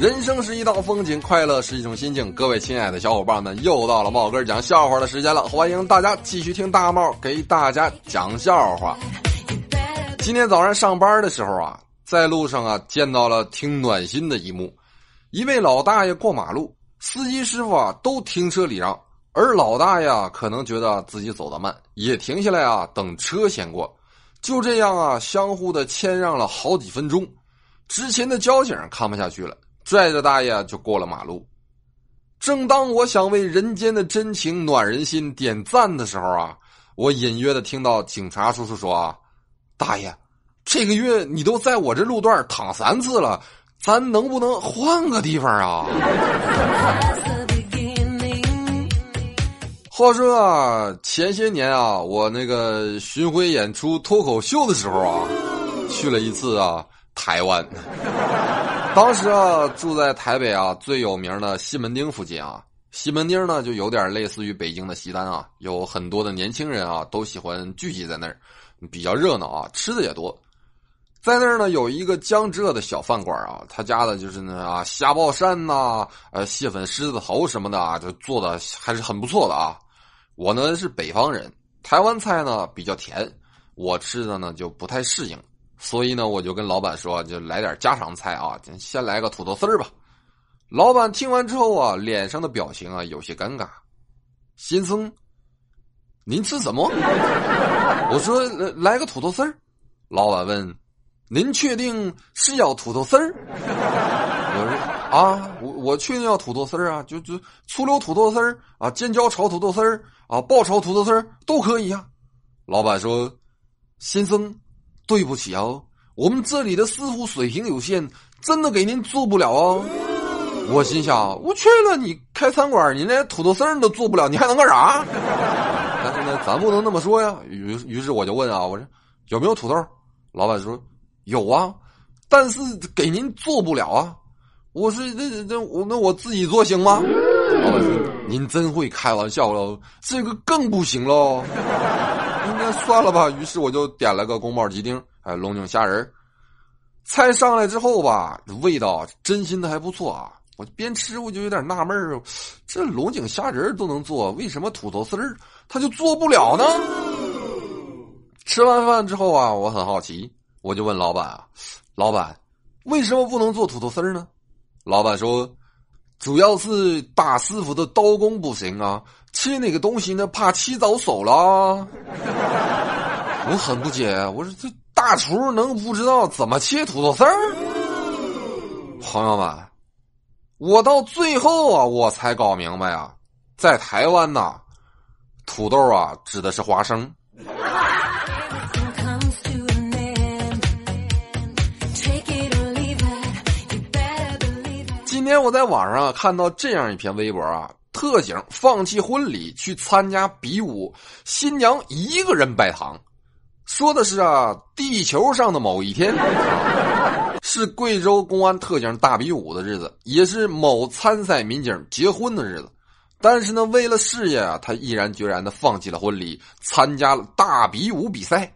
人生是一道风景，快乐是一种心境。各位亲爱的小伙伴们，又到了帽哥讲笑话的时间了，欢迎大家继续听大帽给大家讲笑话。今天早上上班的时候啊，在路上啊见到了挺暖心的一幕，一位老大爷过马路，司机师傅啊都停车礼让，而老大爷啊可能觉得自己走得慢，也停下来啊等车先过，就这样啊相互的谦让了好几分钟，之前的交警看不下去了。拽着大爷就过了马路。正当我想为人间的真情暖人心点赞的时候啊，我隐约的听到警察叔叔说：“啊，大爷，这个月你都在我这路段躺三次了，咱能不能换个地方啊？” 话说啊，前些年啊，我那个巡回演出脱口秀的时候啊，去了一次啊台湾。当时啊，住在台北啊最有名的西门町附近啊。西门町呢，就有点类似于北京的西单啊，有很多的年轻人啊都喜欢聚集在那儿，比较热闹啊，吃的也多。在那儿呢，有一个江浙的小饭馆啊，他家的就是那啊虾爆鳝呐，呃蟹粉狮子头什么的啊，就做的还是很不错的啊。我呢是北方人，台湾菜呢比较甜，我吃的呢就不太适应。所以呢，我就跟老板说，就来点家常菜啊，先来个土豆丝儿吧。老板听完之后啊，脸上的表情啊有些尴尬。先生，您吃什么？我说来个土豆丝儿。老板问：“您确定是要土豆丝儿？”我说：“啊，我我确定要土豆丝儿啊，就就醋溜土豆丝儿啊，尖椒炒土豆丝儿啊，爆炒土豆丝儿都可以呀。”老板说：“先生。”对不起哦，我们这里的师傅水平有限，真的给您做不了哦。我心想，我去了，你开餐馆，你连土豆丝儿都做不了，你还能干啥？但是呢，咱不能那么说呀。于于是我就问啊，我说有没有土豆？老板说有啊，但是给您做不了啊。我说那那我那我自己做行吗？老板说您真会开玩笑喽，这个更不行喽。算了吧，于是我就点了个宫保鸡丁，还有龙井虾仁菜上来之后吧，味道真心的还不错啊。我边吃我就有点纳闷，这龙井虾仁都能做，为什么土豆丝儿他就做不了呢？吃完饭之后啊，我很好奇，我就问老板啊，老板，为什么不能做土豆丝儿呢？老板说，主要是大师傅的刀工不行啊。切那个东西呢？怕切着手了。我很不解，我说这大厨能不知道怎么切土豆丝儿？朋友们，我到最后啊，我才搞明白啊，在台湾呐，土豆啊指的是花生。今天我在网上看到这样一篇微博啊。特警放弃婚礼去参加比武，新娘一个人拜堂，说的是啊，地球上的某一天，是贵州公安特警大比武的日子，也是某参赛民警结婚的日子。但是呢，为了事业啊，他毅然决然的放弃了婚礼，参加了大比武比赛。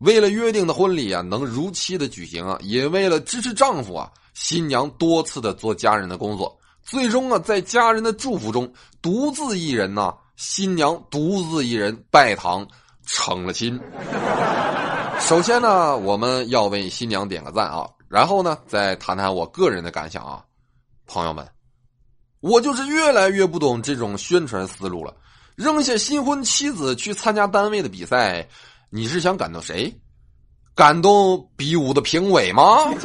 为了约定的婚礼啊能如期的举行啊，也为了支持丈夫啊，新娘多次的做家人的工作。最终啊，在家人的祝福中，独自一人呐，新娘独自一人拜堂成了亲。首先呢，我们要为新娘点个赞啊，然后呢，再谈谈我个人的感想啊，朋友们，我就是越来越不懂这种宣传思路了。扔下新婚妻子去参加单位的比赛，你是想感动谁？感动比武的评委吗？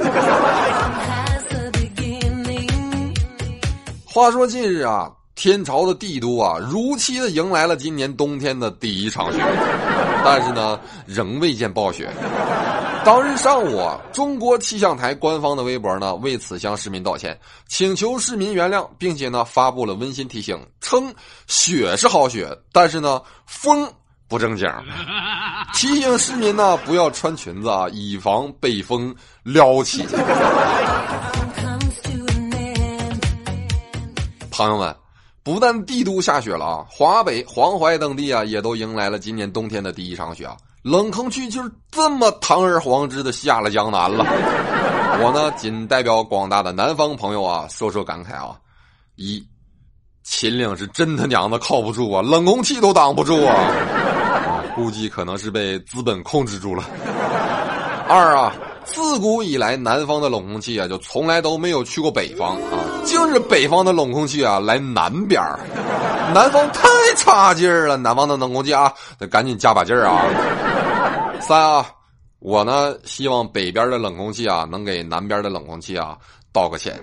话说近日啊，天朝的帝都啊，如期的迎来了今年冬天的第一场雪，但是呢，仍未见暴雪。当日上午啊，中国气象台官方的微博呢，为此向市民道歉，请求市民原谅，并且呢，发布了温馨提醒，称雪是好雪，但是呢，风不正经，提醒市民呢，不要穿裙子啊，以防被风撩起。朋友们，不但帝都下雪了啊，华北、黄淮等地啊，也都迎来了今年冬天的第一场雪啊。冷空气就是这么堂而皇之的下了江南了。我呢，仅代表广大的南方朋友啊，说说感慨啊。一，秦岭是真他娘的靠不住啊，冷空气都挡不住啊，估计可能是被资本控制住了。二啊，自古以来南方的冷空气啊，就从来都没有去过北方啊，竟是北方的冷空气啊来南边儿南方太差劲儿了，南方的冷空气啊，得赶紧加把劲儿啊！三啊，我呢希望北边的冷空气啊，能给南边的冷空气啊道个歉。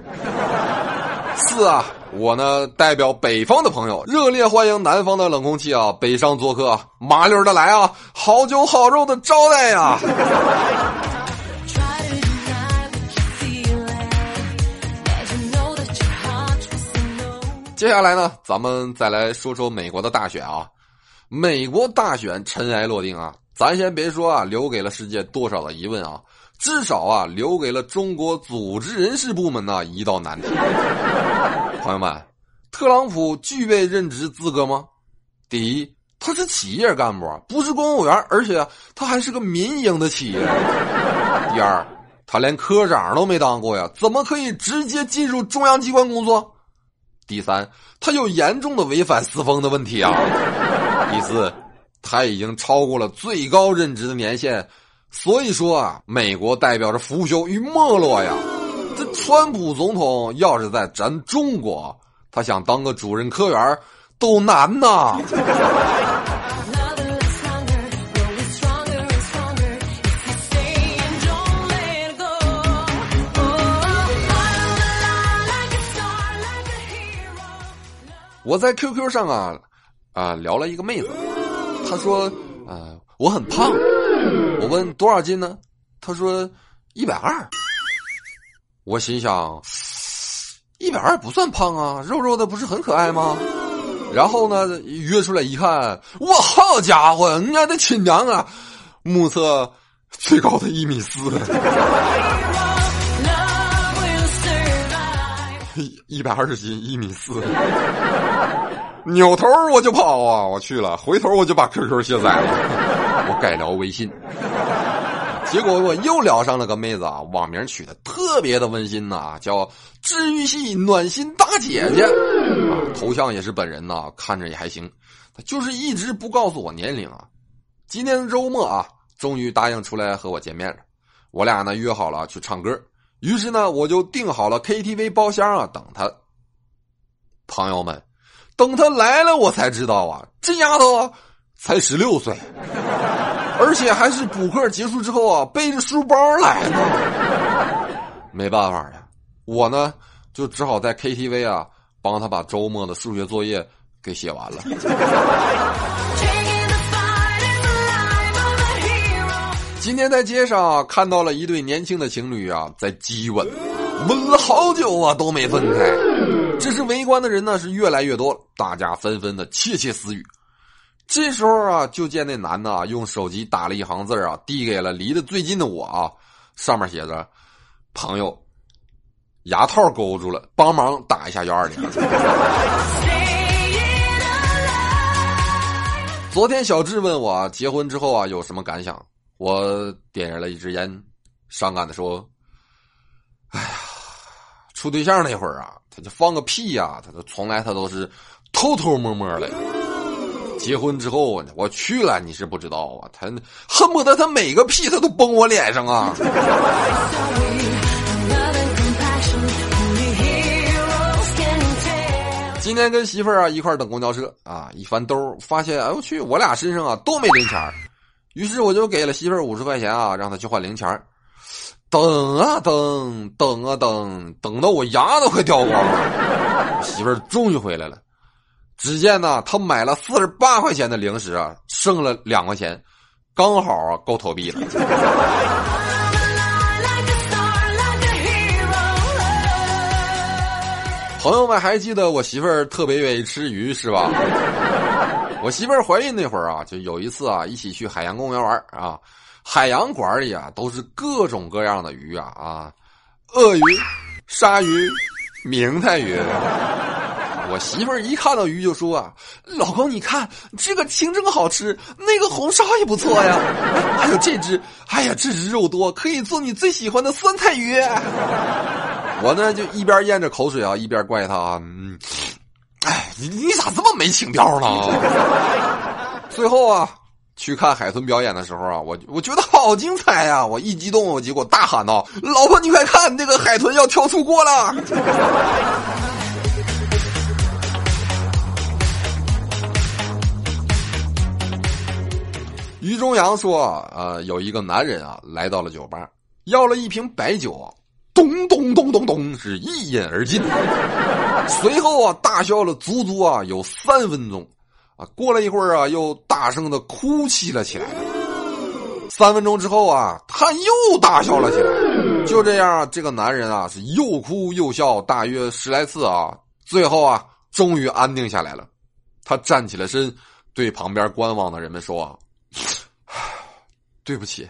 四啊，我呢代表北方的朋友，热烈欢迎南方的冷空气啊北上做客，麻溜的来啊，好酒好肉的招待呀！接下来呢，咱们再来说说美国的大选啊。美国大选尘埃落定啊，咱先别说啊，留给了世界多少的疑问啊，至少啊，留给了中国组织人事部门呢一道难题。朋友们，特朗普具备任职资格吗？第一，他是企业干部，不是公务员，而且他还是个民营的企业。第二，他连科长都没当过呀，怎么可以直接进入中央机关工作？第三，他有严重的违反私风的问题啊。第四，他已经超过了最高任职的年限，所以说啊，美国代表着腐朽与没落呀。这川普总统要是在咱中国，他想当个主任科员都难呐。我在 QQ 上啊，啊聊了一个妹子，她说啊我很胖，我问多少斤呢？他说一百二。我心想一百二不算胖啊，肉肉的不是很可爱吗？然后呢约出来一看，我好家伙，人家的亲娘啊，目测最高的一米四。一百二十斤，一米四，扭头我就跑啊！我去了，回头我就把 QQ 卸载了，我改聊微信。结果我又聊上了个妹子啊，网名取的特别的温馨呐，叫治愈系暖心大姐姐啊，头像也是本人呐，看着也还行。她就是一直不告诉我年龄啊。今天周末啊，终于答应出来和我见面了，我俩呢约好了去唱歌。于是呢，我就订好了 KTV 包厢啊，等她。朋友们，等她来了，我才知道啊，这丫头才十六岁，而且还是补课结束之后啊，背着书包来的。没办法呀，我呢就只好在 KTV 啊，帮他把周末的数学作业给写完了。今天在街上看到了一对年轻的情侣啊，在激吻，吻了好久啊都没分开。这时围观的人呢是越来越多，大家纷纷的窃窃私语。这时候啊，就见那男的啊用手机打了一行字啊，递给了离得最近的我啊，上面写着：“朋友，牙套勾住了，帮忙打一下幺二零。”昨天小智问我结婚之后啊有什么感想。我点燃了一支烟，伤感的说：“哎呀，处对象那会儿啊，他就放个屁呀，他就从来他都是偷偷摸摸的。结婚之后，我去了，你是不知道啊，他恨不得他每个屁他都崩我脸上啊。”今天跟媳妇儿啊一块儿等公交车啊，一翻兜发现，哎我去，我俩身上啊都没零钱于是我就给了媳妇儿五十块钱啊，让她去换零钱等啊等，等啊等，等到我牙都快掉光了。媳妇儿终于回来了。只见呢，他买了四十八块钱的零食啊，剩了两块钱，刚好啊够投币了。朋友们还记得我媳妇儿特别愿意吃鱼是吧？我媳妇儿怀孕那会儿啊，就有一次啊，一起去海洋公园玩啊，海洋馆里啊都是各种各样的鱼啊啊，鳄鱼、鲨鱼、明太鱼。我媳妇儿一看到鱼就说啊：“老公，你看这个清蒸好吃，那个红烧也不错呀，还有这只，哎呀，这只肉多，可以做你最喜欢的酸菜鱼。”我呢就一边咽着口水啊，一边怪他啊：“嗯，哎，你你咋这么没情调呢？”最后啊。去看海豚表演的时候啊，我我觉得好精彩呀！我一激动，我结果大喊道：“老婆，你快看，那个海豚要跳出锅了！”于中阳说：“呃，有一个男人啊，来到了酒吧，要了一瓶白酒，咚咚咚咚咚，是一饮而尽。随后啊，大笑了足足啊有三分钟。”啊过了一会儿啊，又大声的哭泣了起来。三分钟之后啊，他又大笑了起来。就这样，这个男人啊是又哭又笑，大约十来次啊。最后啊，终于安定下来了。他站起了身，对旁边观望的人们说：“对不起，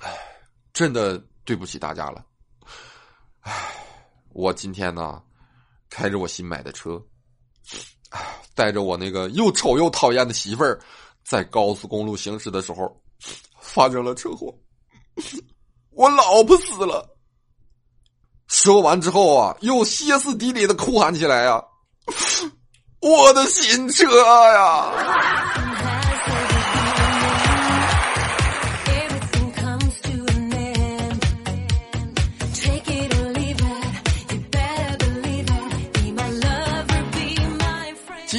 唉，真的对不起大家了。唉，我今天呢，开着我新买的车。”带着我那个又丑又讨厌的媳妇儿，在高速公路行驶的时候，发生了车祸，我老婆死了。说完之后啊，又歇斯底里的哭喊起来呀：“ 我的新车呀！”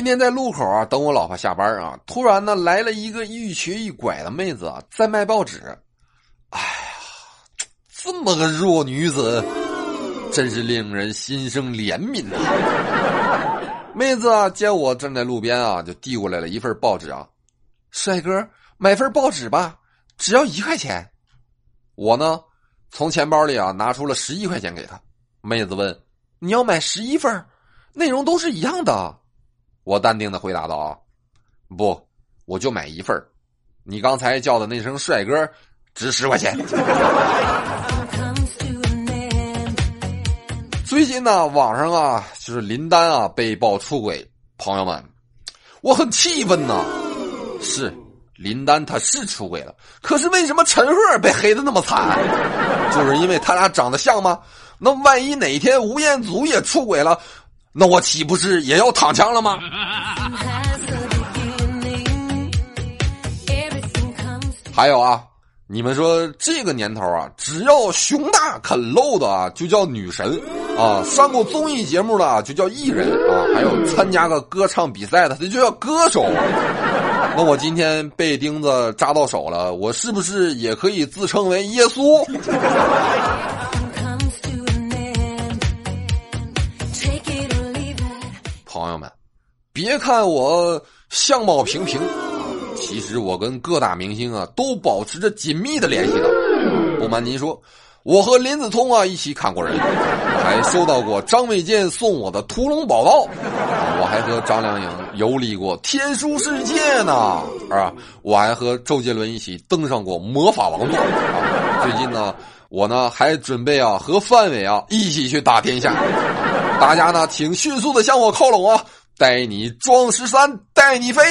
天在路口啊，等我老婆下班啊，突然呢来了一个一瘸一拐的妹子啊，在卖报纸。哎呀，这么个弱女子，真是令人心生怜悯呐！妹子啊，见我站在路边啊，就递过来了一份报纸啊。帅哥，买份报纸吧，只要一块钱。我呢，从钱包里啊拿出了十一块钱给她。妹子问：“你要买十一份？内容都是一样的。”我淡定的回答道：“啊，不，我就买一份你刚才叫的那声帅哥，值十块钱。”最近呢，网上啊，就是林丹啊被曝出轨，朋友们，我很气愤呐。是林丹他是出轨了，可是为什么陈赫被黑的那么惨？就是因为他俩长得像吗？那万一哪天吴彦祖也出轨了？那我岂不是也要躺枪了吗？还有啊，你们说这个年头啊，只要胸大肯露的啊，就叫女神啊；上过综艺节目的就叫艺人啊；还有参加个歌唱比赛的，这就叫歌手。那我今天被钉子扎到手了，我是不是也可以自称为耶稣？朋友们，别看我相貌平平啊，其实我跟各大明星啊都保持着紧密的联系的。不瞒您说，我和林子聪啊一起砍过人，还收到过张卫健送我的屠龙宝刀，我还和张靓颖游历过天书世界呢，啊，我还和周杰伦一起登上过魔法王座。最近呢，我呢还准备啊和范伟啊一起去打天下。大家呢，请迅速的向我靠拢啊！带你装十三，带你飞。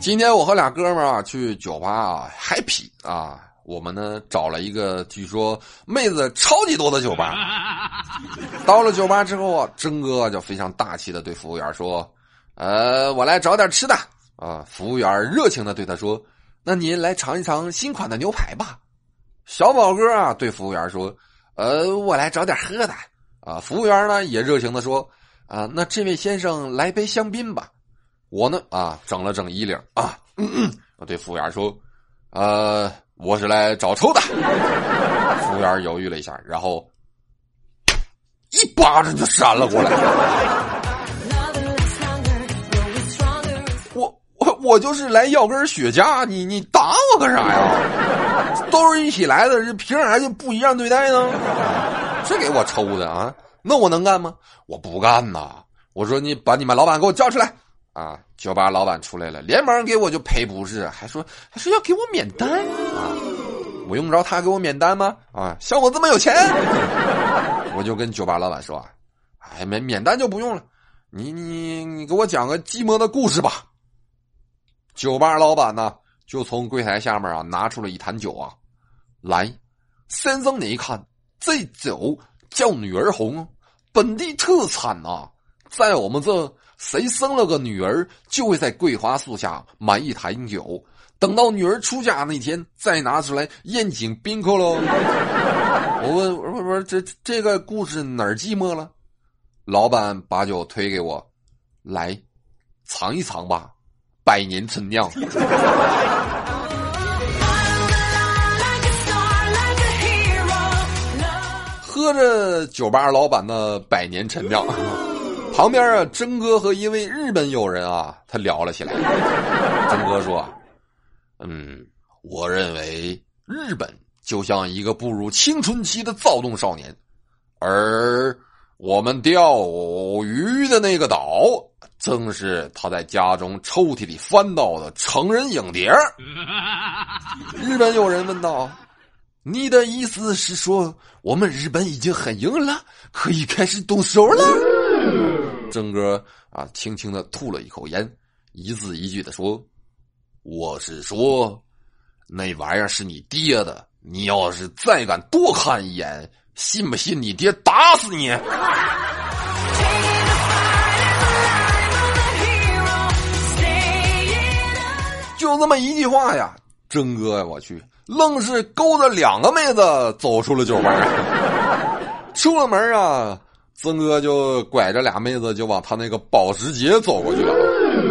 今天我和俩哥们儿啊去酒吧啊，happy 啊！我们呢找了一个据说妹子超级多的酒吧。到了酒吧之后啊，真哥就非常大气的对服务员说：“呃，我来找点吃的啊。”服务员热情的对他说。那您来尝一尝新款的牛排吧，小宝哥啊，对服务员说：“呃，我来找点喝的。”啊，服务员呢也热情的说：“啊，那这位先生来杯香槟吧。”我呢啊，整了整衣领啊，嗯嗯，对服务员说：“呃，我是来找抽的。”服务员犹豫了一下，然后一巴掌就扇了过来。我就是来要根雪茄，你你打我干啥呀？都是一起来的，这凭啥就不一样对待呢？这给我抽的啊！那我能干吗？我不干呐！我说你把你们老板给我叫出来啊！酒吧老板出来了，连忙给我就赔不是，还说还说要给我免单啊！我用不着他给我免单吗？啊，像我这么有钱，我就跟酒吧老板说：“哎，免免单就不用了，你你你给我讲个寂寞的故事吧。”酒吧老板呢，就从柜台下面啊拿出了一坛酒啊，来，先生你一看，这酒叫女儿红，本地特产呐，在我们这。谁生了个女儿，就会在桂花树下买一坛酒，等到女儿出嫁那天再拿出来宴请宾客喽。我问，我说，我说这这个故事哪儿寂寞了？老板把酒推给我，来尝一尝吧，百年陈酿。喝着酒吧老板的百年陈酿。旁边啊，真哥和一位日本友人啊，他聊了起来。真哥说：“嗯，我认为日本就像一个步入青春期的躁动少年，而我们钓鱼的那个岛，正是他在家中抽屉里翻到的成人影碟。”日本有人问道：“你的意思是说，我们日本已经很硬了，可以开始动手了？”郑哥啊，轻轻的吐了一口烟，一字一句的说：“我是说，那玩意儿是你爹的，你要是再敢多看一眼，信不信你爹打死你？”就这么一句话呀，曾哥呀，我去，愣是勾着两个妹子走出了酒吧，出了门啊。曾哥就拐着俩妹子就往他那个保时捷走过去了。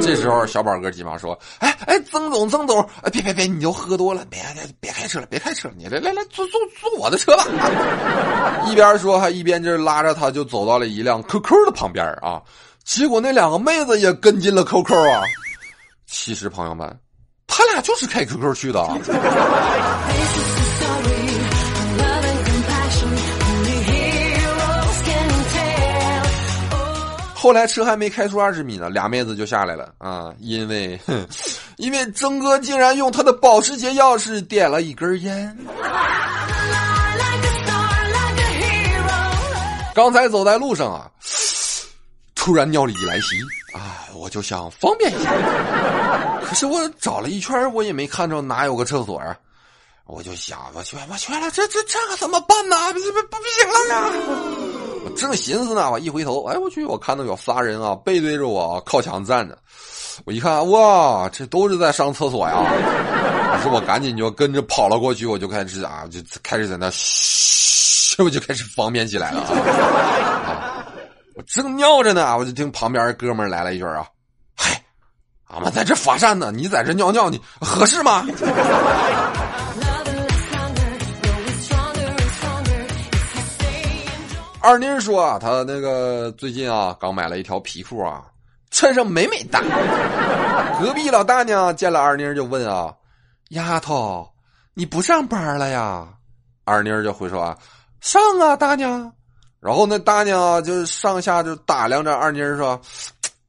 这时候小宝哥急忙说：“哎哎，曾总曾总，哎别别别，你就喝多了，别别别开车了，别开车，你来来来坐坐坐我的车吧。”一边说还一边就拉着他就走到了一辆 QQ 的旁边啊。结果那两个妹子也跟进了 QQ 啊。其实朋友们，他俩就是开 QQ 去的。后来车还没开出二十米呢，俩妹子就下来了啊！因为，因为曾哥竟然用他的保时捷钥匙点了一根烟。刚才走在路上啊，突然尿意来袭啊，我就想方便一下，可是我找了一圈，我也没看着哪有个厕所啊。我就想，我去，我去了，这这这可怎么办呢？不不不行了呀！我正寻思呢，我一回头，哎，我去，我看到有仨人啊，背对着我靠墙站着。我一看，哇，这都是在上厕所呀！于是我赶紧就跟着跑了过去，我就开始啊，就开始在那嘘，我就开始方便起来了啊！我正尿着呢，我就听旁边哥们来了一句啊：“嗨，俺们在这罚站呢，你在这尿尿，你合适吗？”二妮说啊，她那个最近啊，刚买了一条皮裤啊，穿上美美哒。隔壁老大娘见了二妮就问啊：“丫头，你不上班了呀？”二妮就回说啊：“上啊，大娘。”然后那大娘就上下就打量着二妮儿说：“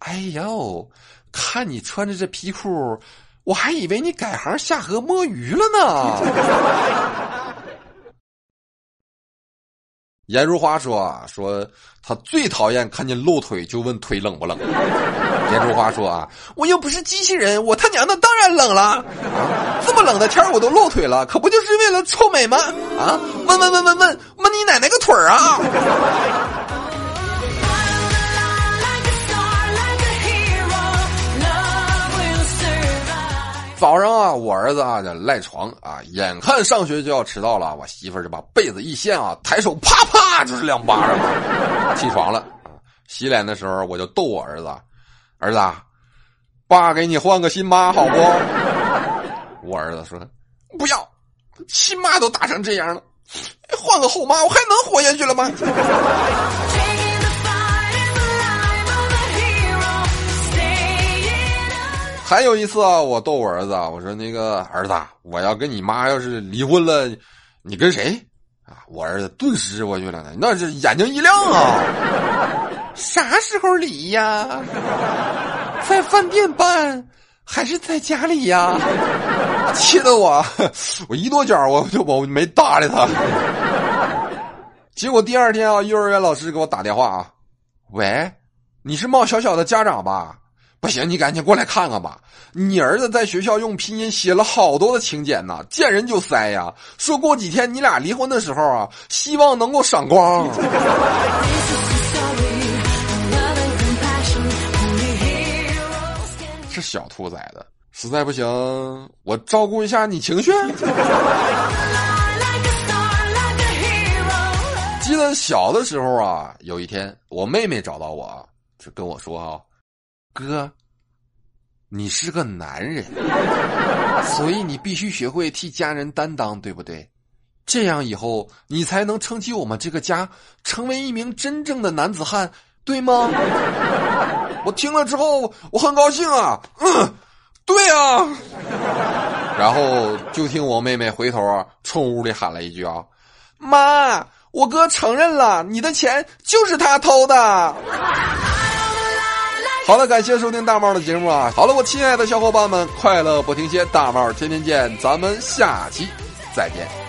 哎呦，看你穿着这皮裤，我还以为你改行下河摸鱼了呢。”颜如花说：“啊，说他最讨厌看见露腿就问腿冷不冷。”颜如花说：“啊，我又不是机器人，我他娘的当然冷了！啊，这么冷的天我都露腿了，可不就是为了臭美吗？啊，问问问问问问你奶奶个腿儿啊！”早上啊，我儿子啊就赖床啊，眼看上学就要迟到了，我媳妇儿就把被子一掀啊，抬手啪啪就是两巴掌，起床了啊。洗脸的时候我就逗我儿子：“儿子，爸给你换个新妈好不？”我儿子说：“不要，亲妈都打成这样了，换个后妈我还能活下去了吗？”还有一次啊，我逗我儿子，我说：“那个儿子，我要跟你妈要是离婚了，你跟谁？”啊，我儿子顿时我去了，那是眼睛一亮啊！啥时候离呀？在饭店办还是在家里呀？气得我，我一跺脚，我就我没搭理他。结果第二天啊，幼儿园老师给我打电话啊，喂，你是冒小小的家长吧？不行，你赶紧过来看看吧。你儿子在学校用拼音写了好多的请柬呢，见人就塞呀。说过几天你俩离婚的时候啊，希望能够闪光。是小兔崽子，实在不行，我照顾一下你情绪。记得小的时候啊，有一天我妹妹找到我，就跟我说啊。哥，你是个男人，所以你必须学会替家人担当，对不对？这样以后你才能撑起我们这个家，成为一名真正的男子汉，对吗？我听了之后，我很高兴啊，嗯，对啊。然后就听我妹妹回头啊，冲屋里喊了一句啊：“妈，我哥承认了，你的钱就是他偷的。”好了，感谢收听大帽的节目啊！好了，我亲爱的小伙伴们，快乐不停歇，大帽天天见，咱们下期再见。